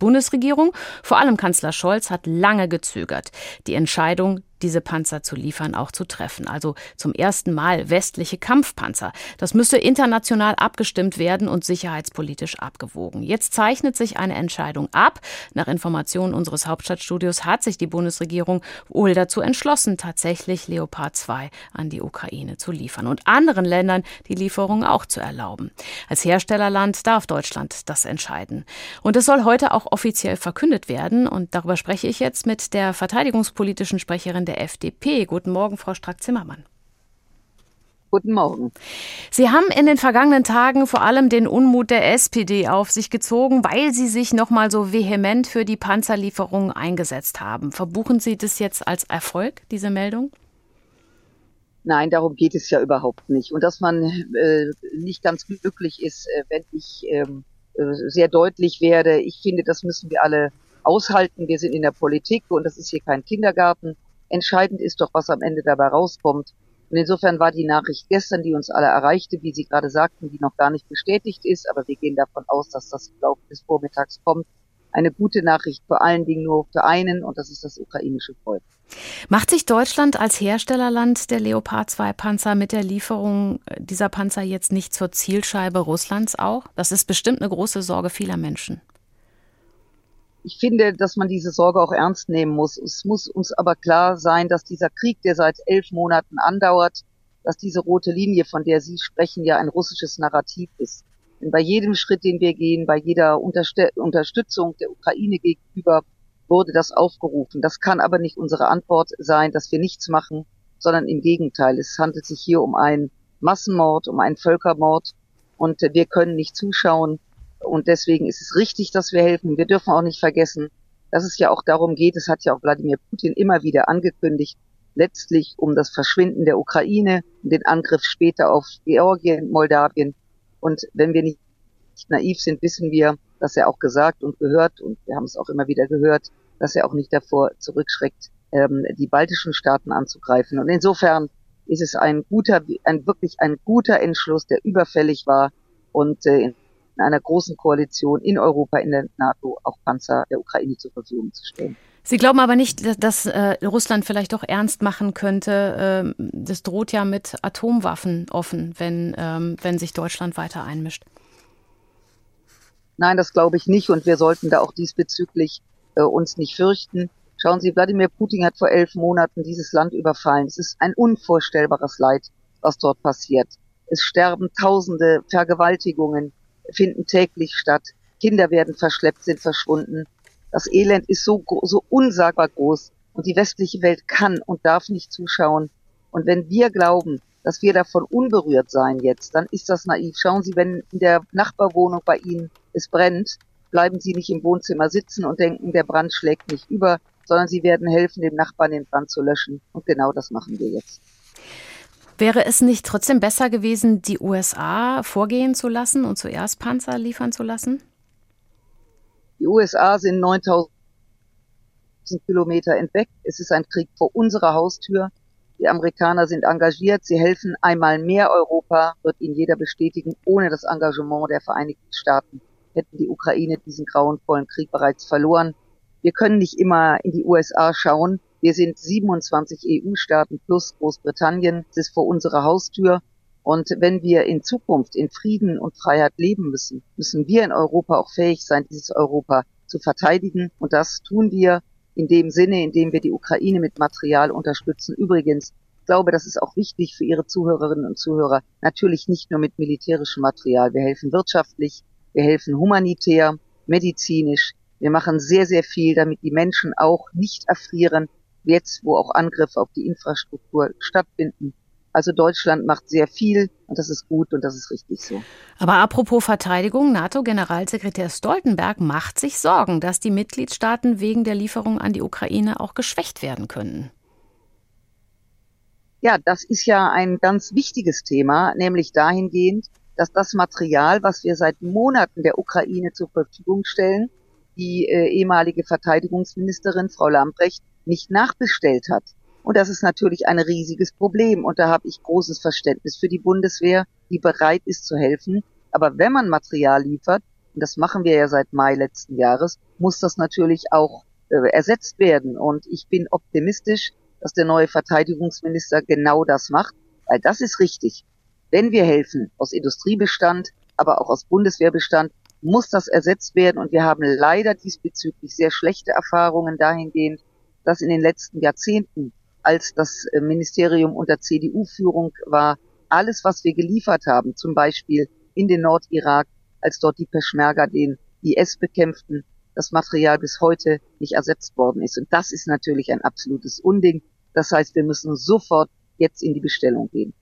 Bundesregierung, vor allem Kanzler Scholz, hat lange gezögert, die Entscheidung diese Panzer zu liefern, auch zu treffen. Also zum ersten Mal westliche Kampfpanzer. Das müsste international abgestimmt werden und sicherheitspolitisch abgewogen. Jetzt zeichnet sich eine Entscheidung ab. Nach Informationen unseres Hauptstadtstudios hat sich die Bundesregierung wohl dazu entschlossen, tatsächlich Leopard 2 an die Ukraine zu liefern und anderen Ländern die Lieferung auch zu erlauben. Als Herstellerland darf Deutschland das entscheiden. Und es soll heute auch offiziell verkündet werden. Und darüber spreche ich jetzt mit der verteidigungspolitischen Sprecherin der FDP. Guten Morgen, Frau Strack-Zimmermann. Guten Morgen. Sie haben in den vergangenen Tagen vor allem den Unmut der SPD auf sich gezogen, weil Sie sich noch mal so vehement für die Panzerlieferungen eingesetzt haben. Verbuchen Sie das jetzt als Erfolg, diese Meldung? Nein, darum geht es ja überhaupt nicht. Und dass man äh, nicht ganz glücklich ist, äh, wenn ich ähm, äh, sehr deutlich werde, ich finde, das müssen wir alle aushalten. Wir sind in der Politik und das ist hier kein Kindergarten. Entscheidend ist doch, was am Ende dabei rauskommt. Und insofern war die Nachricht gestern, die uns alle erreichte, wie Sie gerade sagten, die noch gar nicht bestätigt ist, aber wir gehen davon aus, dass das im Laufe des Vormittags kommt, eine gute Nachricht vor allen Dingen nur für einen, und das ist das ukrainische Volk. Macht sich Deutschland als Herstellerland der Leopard 2 Panzer mit der Lieferung dieser Panzer jetzt nicht zur Zielscheibe Russlands auch? Das ist bestimmt eine große Sorge vieler Menschen ich finde, dass man diese Sorge auch ernst nehmen muss. Es muss uns aber klar sein, dass dieser Krieg, der seit elf Monaten andauert, dass diese rote Linie, von der Sie sprechen, ja ein russisches Narrativ ist. Denn bei jedem Schritt, den wir gehen, bei jeder Unterste Unterstützung der Ukraine gegenüber, wurde das aufgerufen. Das kann aber nicht unsere Antwort sein, dass wir nichts machen, sondern im Gegenteil. Es handelt sich hier um einen Massenmord, um einen Völkermord und wir können nicht zuschauen, und deswegen ist es richtig, dass wir helfen. Wir dürfen auch nicht vergessen, dass es ja auch darum geht, es hat ja auch Wladimir Putin immer wieder angekündigt, letztlich um das Verschwinden der Ukraine, um den Angriff später auf Georgien, Moldawien. Und wenn wir nicht naiv sind, wissen wir, dass er auch gesagt und gehört, und wir haben es auch immer wieder gehört, dass er auch nicht davor zurückschreckt, ähm, die baltischen Staaten anzugreifen. Und insofern ist es ein guter, ein wirklich ein guter Entschluss, der überfällig war und äh, in einer großen Koalition in Europa, in der NATO auch Panzer der Ukraine zur Verfügung zu stellen. Sie glauben aber nicht, dass, äh, Russland vielleicht doch ernst machen könnte. Ähm, das droht ja mit Atomwaffen offen, wenn, ähm, wenn sich Deutschland weiter einmischt. Nein, das glaube ich nicht und wir sollten da auch diesbezüglich äh, uns nicht fürchten. Schauen Sie, Wladimir Putin hat vor elf Monaten dieses Land überfallen. Es ist ein unvorstellbares Leid, was dort passiert. Es sterben Tausende Vergewaltigungen, finden täglich statt. Kinder werden verschleppt, sind verschwunden. Das Elend ist so, so unsagbar groß und die westliche Welt kann und darf nicht zuschauen. Und wenn wir glauben, dass wir davon unberührt sein jetzt, dann ist das naiv. Schauen Sie, wenn in der Nachbarwohnung bei Ihnen es brennt, bleiben Sie nicht im Wohnzimmer sitzen und denken, der Brand schlägt nicht über, sondern Sie werden helfen, dem Nachbarn den Brand zu löschen. Und genau das machen wir jetzt. Wäre es nicht trotzdem besser gewesen, die USA vorgehen zu lassen und zuerst Panzer liefern zu lassen? Die USA sind 9000 Kilometer entweg. Es ist ein Krieg vor unserer Haustür. Die Amerikaner sind engagiert. Sie helfen einmal mehr Europa, wird Ihnen jeder bestätigen. Ohne das Engagement der Vereinigten Staaten hätten die Ukraine diesen grauenvollen Krieg bereits verloren. Wir können nicht immer in die USA schauen. Wir sind 27 EU-Staaten plus Großbritannien. Es ist vor unserer Haustür. Und wenn wir in Zukunft in Frieden und Freiheit leben müssen, müssen wir in Europa auch fähig sein, dieses Europa zu verteidigen. Und das tun wir in dem Sinne, indem wir die Ukraine mit Material unterstützen. Übrigens, ich glaube, das ist auch wichtig für Ihre Zuhörerinnen und Zuhörer. Natürlich nicht nur mit militärischem Material. Wir helfen wirtschaftlich, wir helfen humanitär, medizinisch. Wir machen sehr, sehr viel, damit die Menschen auch nicht erfrieren, jetzt, wo auch Angriffe auf die Infrastruktur stattfinden. Also Deutschland macht sehr viel und das ist gut und das ist richtig so. Aber apropos Verteidigung, NATO-Generalsekretär Stoltenberg macht sich Sorgen, dass die Mitgliedstaaten wegen der Lieferung an die Ukraine auch geschwächt werden können. Ja, das ist ja ein ganz wichtiges Thema, nämlich dahingehend, dass das Material, was wir seit Monaten der Ukraine zur Verfügung stellen, die äh, ehemalige Verteidigungsministerin Frau Lambrecht nicht nachbestellt hat. Und das ist natürlich ein riesiges Problem. Und da habe ich großes Verständnis für die Bundeswehr, die bereit ist zu helfen. Aber wenn man Material liefert, und das machen wir ja seit Mai letzten Jahres, muss das natürlich auch äh, ersetzt werden. Und ich bin optimistisch, dass der neue Verteidigungsminister genau das macht, weil das ist richtig. Wenn wir helfen aus Industriebestand, aber auch aus Bundeswehrbestand, muss das ersetzt werden. Und wir haben leider diesbezüglich sehr schlechte Erfahrungen dahingehend, dass in den letzten Jahrzehnten, als das äh, Ministerium unter CDU-Führung war, alles, was wir geliefert haben, zum Beispiel in den Nordirak, als dort die Peschmerga den IS bekämpften, das Material bis heute nicht ersetzt worden ist. Und das ist natürlich ein absolutes Unding. Das heißt, wir müssen sofort jetzt in die Bestellung gehen.